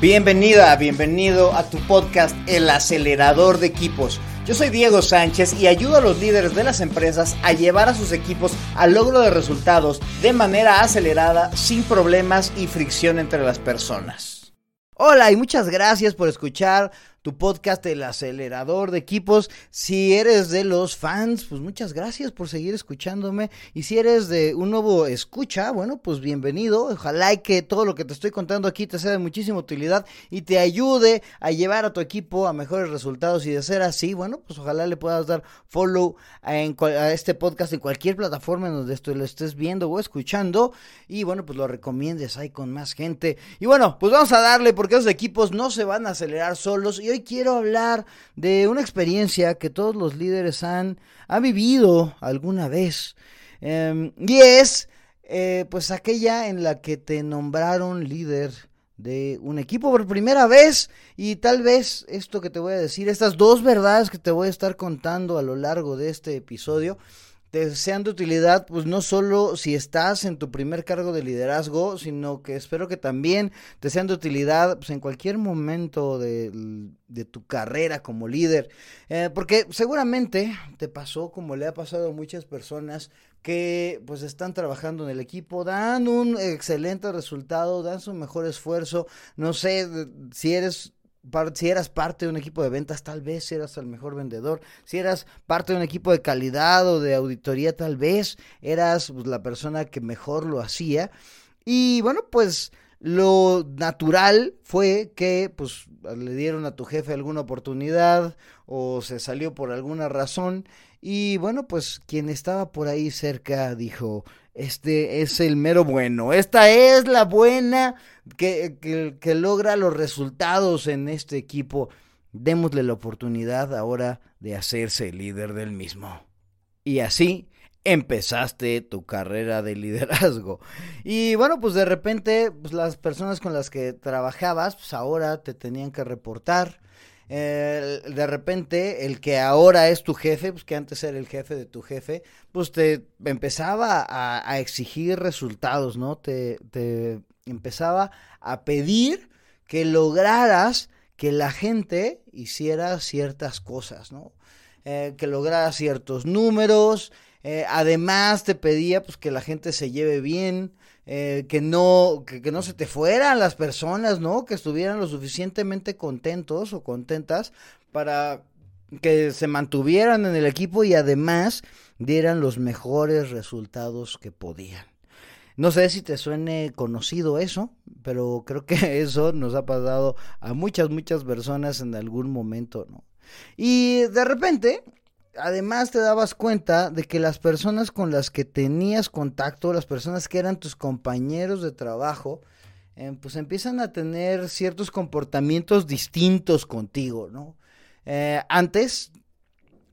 Bienvenida, bienvenido a tu podcast El acelerador de equipos. Yo soy Diego Sánchez y ayudo a los líderes de las empresas a llevar a sus equipos al logro de resultados de manera acelerada, sin problemas y fricción entre las personas. Hola y muchas gracias por escuchar tu podcast El Acelerador de Equipos. Si eres de los fans, pues muchas gracias por seguir escuchándome. Y si eres de un nuevo escucha, bueno, pues bienvenido. Ojalá que todo lo que te estoy contando aquí te sea de muchísima utilidad y te ayude a llevar a tu equipo a mejores resultados. Y de ser así, bueno, pues ojalá le puedas dar follow a, este podcast en cualquier plataforma en donde esto lo estés viendo o escuchando. Y bueno, pues lo recomiendes ahí con más gente. Y bueno, pues vamos a darle porque esos equipos no se van a acelerar solos. Y hoy quiero hablar de una experiencia que todos los líderes han, vivido alguna vez. Em, y es eh, pues aquella en la que te nombraron líder de un equipo por primera vez y tal vez esto que te voy a decir, estas dos verdades que te voy a estar contando a lo largo de este episodio, te sean de utilidad, pues no solo si estás en tu primer cargo de liderazgo, sino que espero que también te sean de utilidad pues, en cualquier momento de, tu carrera como líder. Eh, porque seguramente te pasó como le ha pasado a muchas personas que pues están trabajando en el equipo, dan un excelente resultado, dan su mejor esfuerzo. No sé si eres si eras parte de un equipo de ventas, tal vez eras el mejor vendedor. Si eras parte de un equipo de calidad o de auditoría, tal vez eras pues, la persona que mejor lo hacía. Y bueno, pues lo natural fue que pues le dieron a tu jefe alguna oportunidad o se salió por alguna razón y bueno, pues quien estaba por ahí cerca dijo, este es el mero bueno, esta es la buena que, que, logra los resultados en este equipo. Démosle la oportunidad ahora de hacerse líder del mismo. Y así empezaste tu carrera de liderazgo. Y bueno, pues de repente pues las personas con las que trabajabas, pues ahora te tenían que reportar de repente el que ahora es tu jefe, pues que antes era el jefe de tu jefe, pues te empezaba a, exigir resultados, ¿no? Te, empezaba a pedir que lograras que la gente hiciera ciertas cosas, ¿no? Eh, que lograra ciertos números, eh, además te pedía pues que la gente se lleve bien, eh, que no, que, no se te fueran las personas, ¿no? Que estuvieran lo suficientemente contentos o contentas para que se mantuvieran en el equipo y además dieran los mejores resultados que podían. No sé si te suene conocido eso, pero creo que eso nos ha pasado a muchas, muchas personas en algún momento, ¿no? Y de repente, además te dabas cuenta de que las personas con las que tenías contacto, las personas que eran tus compañeros de trabajo, eh, pues empiezan a tener ciertos comportamientos distintos contigo, ¿no? Eh, antes,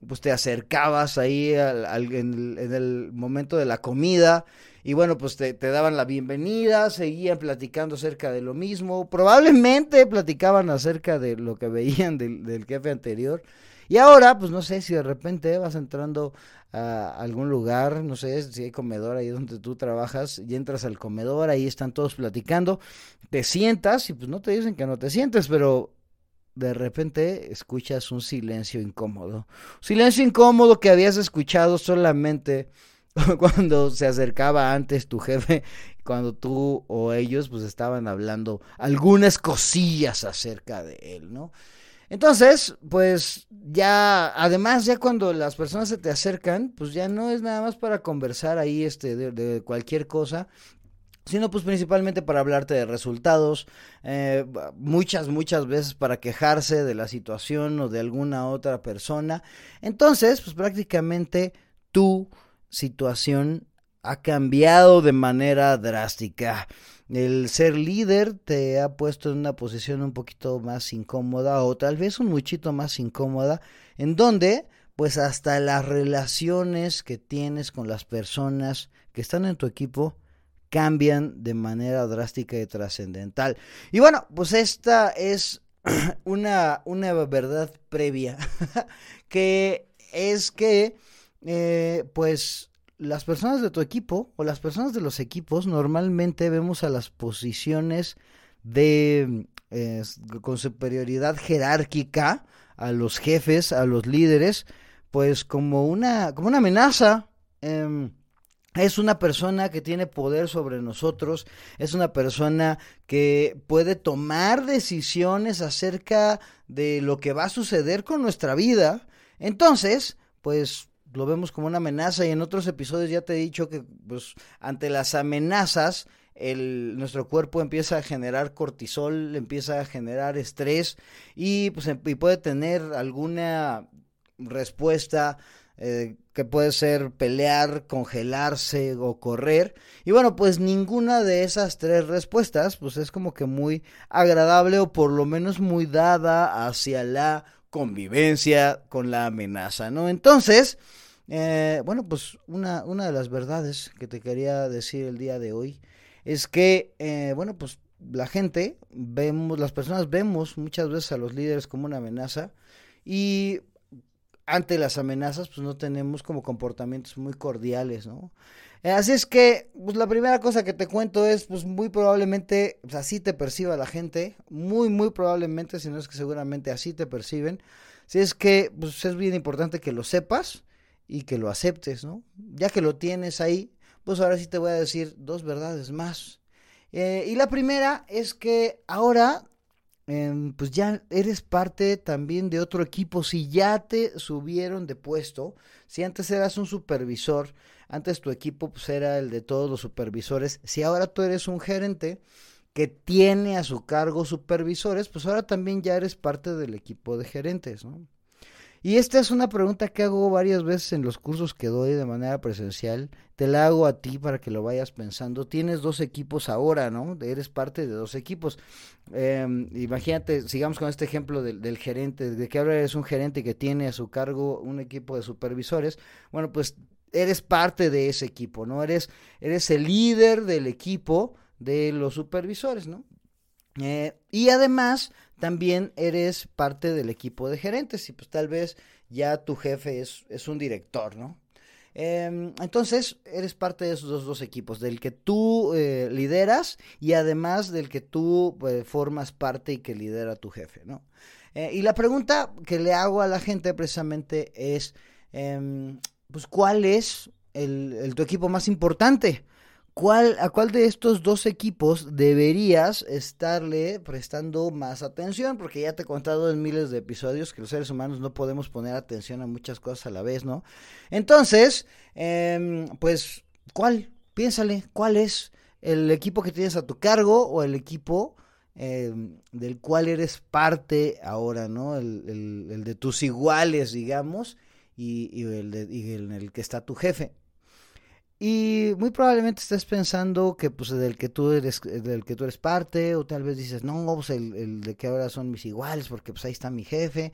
pues te acercabas ahí en, el, momento de la comida y bueno, pues te, daban la bienvenida, seguían platicando acerca de lo mismo, probablemente platicaban acerca de lo que veían del jefe anterior. Y ahora, pues no sé si de repente vas entrando a algún lugar, no sé si hay comedor ahí donde tú trabajas, y entras al comedor, ahí están todos platicando, te sientas y pues no te dicen que no te sientes, pero de repente escuchas un silencio incómodo. Silencio incómodo que habías escuchado solamente cuando se acercaba antes tu jefe, cuando tú o ellos pues estaban hablando algunas cosillas acerca de él, ¿no? Entonces, pues ya, además, ya cuando las personas se te acercan, pues ya no es nada más para conversar ahí este, de, cualquier cosa, sino pues principalmente para hablarte de resultados, eh, muchas, muchas veces para quejarse de la situación o de alguna otra persona. Entonces, pues prácticamente tu situación ha cambiado de manera drástica. El ser líder te ha puesto en una posición un poquito más incómoda o tal vez un muchito más incómoda, en donde pues hasta las relaciones que tienes con las personas que están en tu equipo cambian de manera drástica y trascendental. Y bueno, pues esta es una, una verdad previa, que es que eh, pues las personas de tu equipo o las personas de los equipos normalmente vemos a las posiciones de con superioridad jerárquica a los jefes, a los líderes, pues como una, como una amenaza. Em, es una persona que tiene poder sobre nosotros, es una persona que puede tomar decisiones acerca de lo que va a suceder con nuestra vida. Entonces, pues lo vemos como una amenaza y en otros episodios ya te he dicho que pues ante las amenazas el, nuestro cuerpo empieza a generar cortisol, empieza a generar estrés y pues em, y puede tener alguna respuesta eh, que puede ser pelear, congelarse o correr. Y bueno, pues ninguna de esas tres respuestas pues es como que muy agradable o por lo menos muy dada hacia la convivencia con la amenaza, ¿no? Entonces, eh, bueno, pues una, una de las verdades que te quería decir el día de hoy es que, eh, bueno, pues la gente, vemos, las personas vemos muchas veces a los líderes como una amenaza y ante las amenazas, pues no tenemos como comportamientos muy cordiales, ¿no? Eh, así es que, pues la primera cosa que te cuento es, pues muy probablemente, pues, así te perciba la gente, muy, muy probablemente, si no es que seguramente así te perciben. Si es que, pues es bien importante que lo sepas y que lo aceptes, ¿no? Ya que lo tienes ahí, pues ahora sí te voy a decir dos verdades más. Eh, y la primera es que ahora Em, pues ya eres parte también de otro equipo. Si ya te subieron de puesto, si antes eras un supervisor, antes tu equipo pues era el de todos los supervisores, si ahora tú eres un gerente que tiene a su cargo supervisores, pues ahora también ya eres parte del equipo de gerentes, ¿no? Y esta es una pregunta que hago varias veces en los cursos que doy de manera presencial. Te la hago a ti para que lo vayas pensando. Tienes dos equipos ahora, ¿no? Eres parte de dos equipos. Em, imagínate, sigamos con este ejemplo del, gerente, de que ahora eres un gerente que tiene a su cargo un equipo de supervisores. Bueno, pues eres parte de ese equipo, ¿no? Eres, eres el líder del equipo de los supervisores, ¿no? Eh, y además también eres parte del equipo de gerentes y pues tal vez ya tu jefe es, es un director, ¿no? Em, entonces, eres parte de esos dos, equipos, del que tú eh, lideras y además del que tú pues, formas parte y que lidera tu jefe, ¿no? Eh, y la pregunta que le hago a la gente precisamente es, em, pues, ¿cuál es el, tu equipo más importante? ¿Cuál, ¿A cuál de estos dos equipos deberías estarle prestando más atención? Porque ya te he contado en miles de episodios que los seres humanos no podemos poner atención a muchas cosas a la vez, ¿no? Entonces, em, pues, ¿cuál? Piénsale, ¿cuál es el equipo que tienes a tu cargo o el equipo em, del cual eres parte ahora, ¿no? El, de tus iguales, digamos, y, el y en el que está tu jefe. Y muy probablemente estés pensando que pues del que tú eres del que tú eres parte o tal vez dices, "No, pues el, el de que ahora son mis iguales porque pues ahí está mi jefe."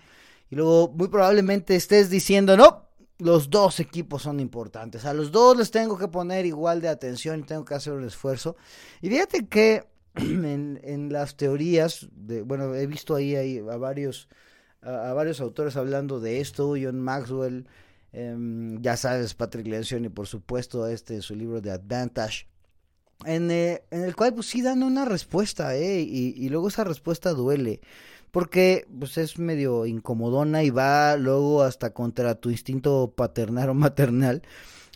Y luego muy probablemente estés diciendo, "No, los dos equipos son importantes. A los dos les tengo que poner igual de atención y tengo que hacer un esfuerzo." Y fíjate que en, en las teorías de bueno, he visto ahí, ahí a varios a, a varios autores hablando de esto, John Maxwell, Em, ya sabes, Patrick Lencioni, y por supuesto este su libro de Advantage, en, eh, en, el cual pues sí dan una respuesta, ¿eh? Y, luego esa respuesta duele, porque pues es medio incomodona y va luego hasta contra tu instinto paternal o maternal,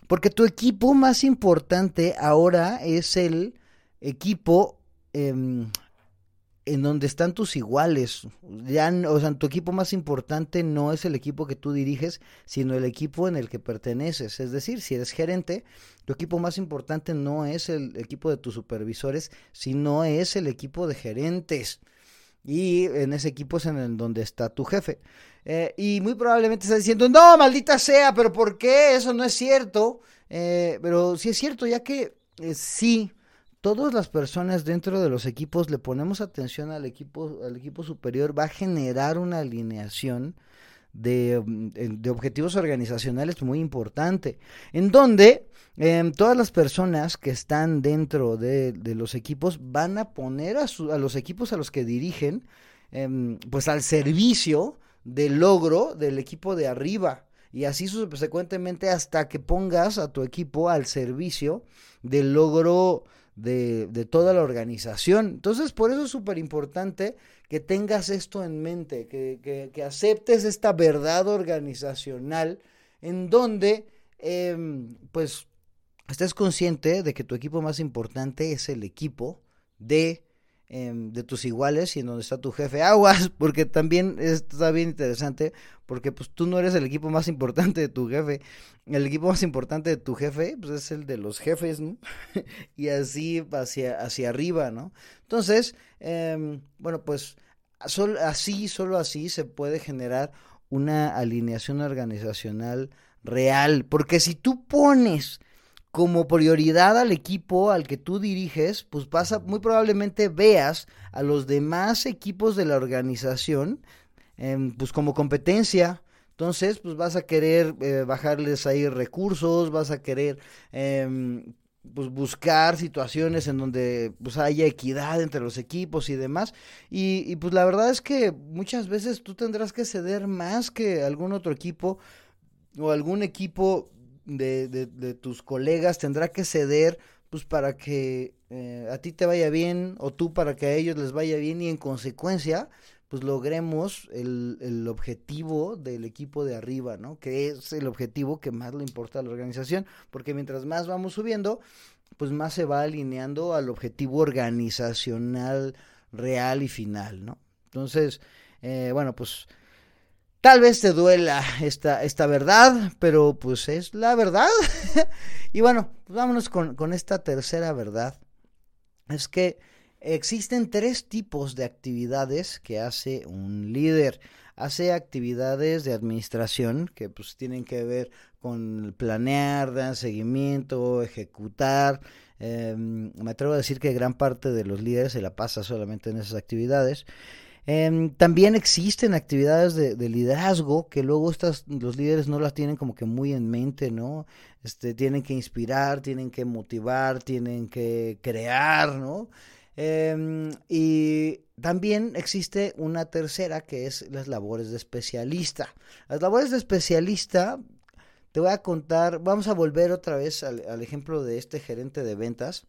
porque tu equipo más importante ahora es el equipo eh, en donde están tus iguales. Ya, o sea, tu equipo más importante no es el equipo que tú diriges, sino el equipo en el que perteneces. Es decir, si eres gerente, tu equipo más importante no es el equipo de tus supervisores, sino es el equipo de gerentes. Y en ese equipo es en donde está tu jefe. Eh, y muy probablemente estás diciendo, no, maldita sea, pero ¿por qué? Eso no es cierto. Eh, pero sí es cierto, ya que eh, sí todas las personas dentro de los equipos le ponemos atención al equipo, al equipo superior, va a generar una alineación de, mm, objetivos organizacionales muy importante, en donde em, todas las personas que están dentro de, los equipos van a poner a, a, los equipos a los que dirigen, em, pues al servicio del logro del equipo de arriba. Y así subsecuentemente hasta que pongas a tu equipo al servicio del logro de, toda la organización. Entonces, por eso es súper importante que tengas esto en mente, que, que, aceptes esta verdad organizacional en donde, eh, pues, estés consciente de que tu equipo más importante es el equipo de Em, de tus iguales y en donde está tu jefe. Aguas, porque también está bien interesante, porque pues tú no eres el equipo más importante de tu jefe. El equipo más importante de tu jefe pues, es el de los jefes, ¿no? y así hacia, hacia arriba, ¿no? Entonces, em, bueno, pues así, solo así se puede generar una alineación organizacional real, porque si tú pones como prioridad al equipo al que tú diriges, pues pasa, muy probablemente veas a los demás equipos de la organización, em, pues como competencia. Entonces, pues vas a querer eh, bajarles ahí recursos, vas a querer em, pues buscar situaciones en donde pues haya equidad entre los equipos y demás. Y, y pues la verdad es que muchas veces tú tendrás que ceder más que algún otro equipo o algún equipo de, de, tus colegas tendrá que ceder pues para que eh, a ti te vaya bien o tú para que a ellos les vaya bien y en consecuencia pues logremos el, el, objetivo del equipo de arriba, ¿no? Que es el objetivo que más le importa a la organización, porque mientras más vamos subiendo, pues más se va alineando al objetivo organizacional real y final, ¿no? Entonces, eh, bueno, pues Tal vez te duela esta, esta verdad, pero pues es la verdad. y bueno, pues vámonos con, con esta tercera verdad. Es que existen tres tipos de actividades que hace un líder. Hace actividades de administración que pues tienen que ver con planear, dar seguimiento, ejecutar. Em, me atrevo a decir que gran parte de los líderes se la pasa solamente en esas actividades. Em, también existen actividades de, liderazgo que luego estas, los líderes no las tienen como que muy en mente, ¿no? Este, tienen que inspirar, tienen que motivar, tienen que crear, ¿no? Em, y también existe una tercera que es las labores de especialista. Las labores de especialista, te voy a contar, vamos a volver otra vez al, ejemplo de este gerente de ventas.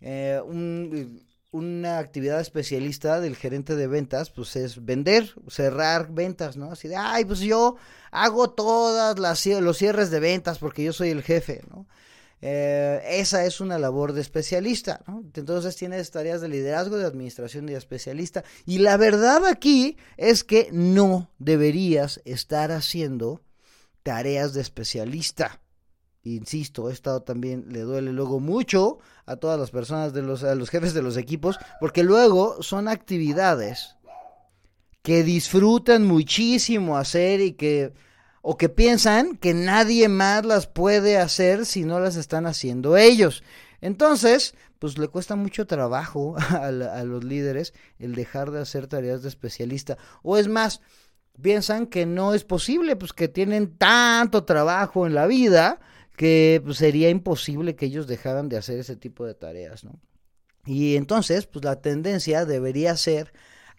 Eh, un, una actividad especialista del gerente de ventas, pues es vender, cerrar ventas, ¿no? Así de, ay, pues yo hago todas las los cierres de ventas porque yo soy el jefe, ¿no? Eh, esa es una labor de especialista, ¿no? Entonces tienes tareas de liderazgo, de administración y de especialista. Y la verdad aquí es que no deberías estar haciendo tareas de especialista insisto, he también, le duele luego mucho a todas las personas, de los, a los jefes de los equipos, porque luego son actividades que disfrutan muchísimo hacer y que, o que piensan que nadie más las puede hacer si no las están haciendo ellos. Entonces, pues le cuesta mucho trabajo a, a los líderes el dejar de hacer tareas de especialista. O es más, piensan que no es posible, pues que tienen tanto trabajo en la vida que pues, sería imposible que ellos dejaran de hacer ese tipo de tareas, ¿no? Y entonces, pues la tendencia debería ser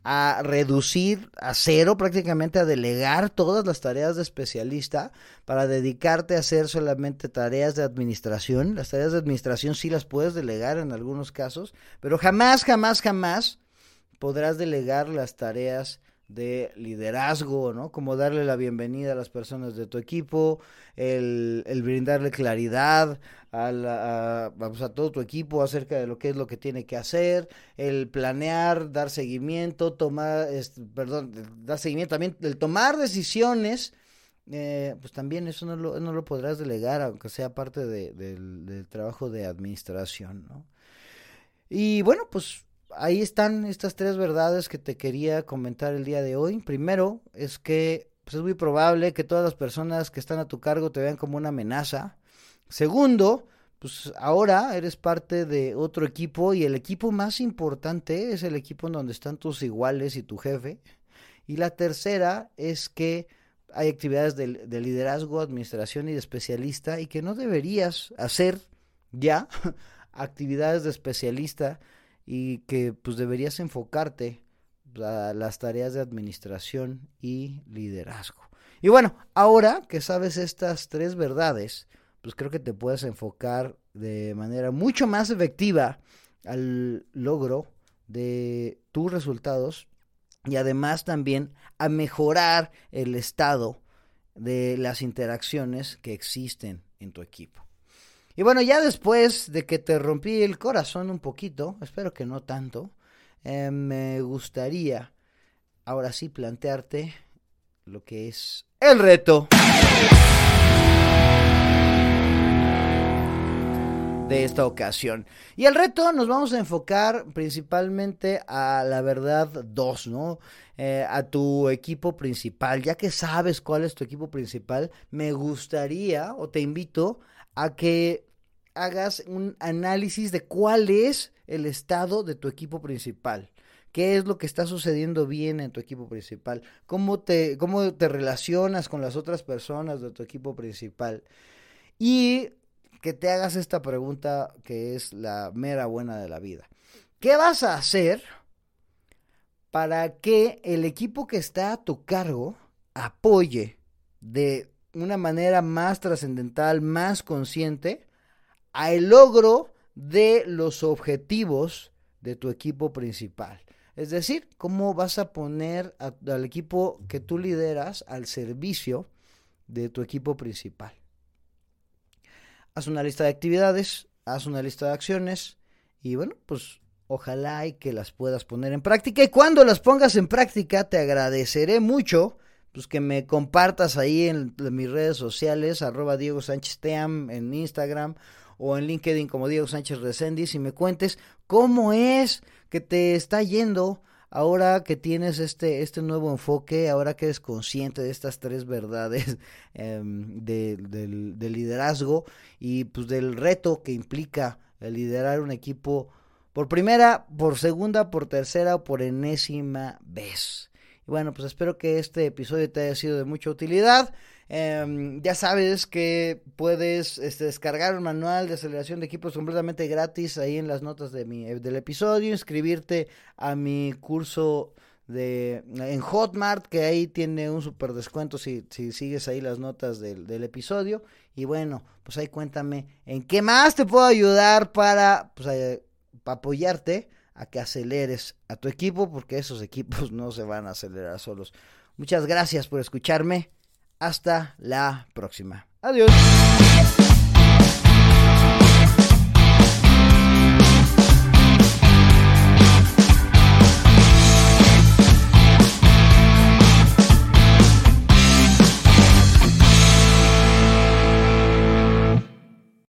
a reducir a cero, prácticamente a delegar todas las tareas de especialista para dedicarte a hacer solamente tareas de administración. Las tareas de administración sí las puedes delegar en algunos casos, pero jamás, jamás, jamás podrás delegar las tareas de liderazgo, ¿no? Como darle la bienvenida a las personas de tu equipo, el, el brindarle claridad a, la, a, a, todo tu equipo acerca de lo que es lo que tiene que hacer, el planear, dar seguimiento, tomar, perdón, dar seguimiento también, el tomar decisiones, eh, pues también eso no lo, no lo podrás delegar, aunque sea parte de, del, del trabajo de administración, ¿no? Y bueno, pues ahí están estas tres verdades que te quería comentar el día de hoy. Primero es que pues, es muy probable que todas las personas que están a tu cargo te vean como una amenaza. Segundo, pues ahora eres parte de otro equipo y el equipo más importante es el equipo en donde están tus iguales y tu jefe. Y la tercera es que hay actividades de, de liderazgo, administración y de especialista y que no deberías hacer ya actividades de especialista y que pues deberías enfocarte a las tareas de administración y liderazgo. Y bueno, ahora que sabes estas tres verdades, pues creo que te puedes enfocar de manera mucho más efectiva al logro de tus resultados y además también a mejorar el estado de las interacciones que existen en tu equipo. Y bueno, ya después de que te rompí el corazón un poquito, espero que no tanto, eh, me gustaría ahora sí plantearte lo que es el reto de esta ocasión. Y el reto nos vamos a enfocar principalmente a la verdad 2, ¿no? Eh, a tu equipo principal. Ya que sabes cuál es tu equipo principal, me gustaría o te invito a que hagas un análisis de cuál es el estado de tu equipo principal. ¿Qué es lo que está sucediendo bien en tu equipo principal? ¿Cómo te, cómo te relacionas con las otras personas de tu equipo principal? Y que te hagas esta pregunta que es la mera buena de la vida. ¿Qué vas a hacer para que el equipo que está a tu cargo apoye de una manera más trascendental, más consciente, al logro de los objetivos de tu equipo principal? Es decir, cómo vas a poner al equipo que tú lideras al servicio de tu equipo principal haz una lista de actividades, haz una lista de acciones y bueno, pues ojalá y que las puedas poner en práctica y cuando las pongas en práctica te agradeceré mucho pues que me compartas ahí en, mis redes sociales, arroba Diego Sánchez Team en Instagram o en LinkedIn como Diego Sánchez Recendis y me cuentes cómo es que te está yendo ahora que tienes este, este nuevo enfoque, ahora que eres consciente de estas tres verdades em, de, del, liderazgo y pues del reto que implica liderar un equipo por primera, por segunda, por tercera o por enésima vez. Y bueno, pues espero que este episodio te haya sido de mucha utilidad. Em, ya sabes que puedes este, descargar un manual de aceleración de equipos completamente gratis ahí en las notas de mi, del episodio, inscribirte a mi curso de en Hotmart, que ahí tiene un super descuento si, si sigues ahí las notas del, del, episodio. Y bueno, pues ahí cuéntame en qué más te puedo ayudar para, pues, eh, para apoyarte a que aceleres a tu equipo, porque esos equipos no se van a acelerar solos. Muchas gracias por escucharme. Hasta la próxima. Adiós.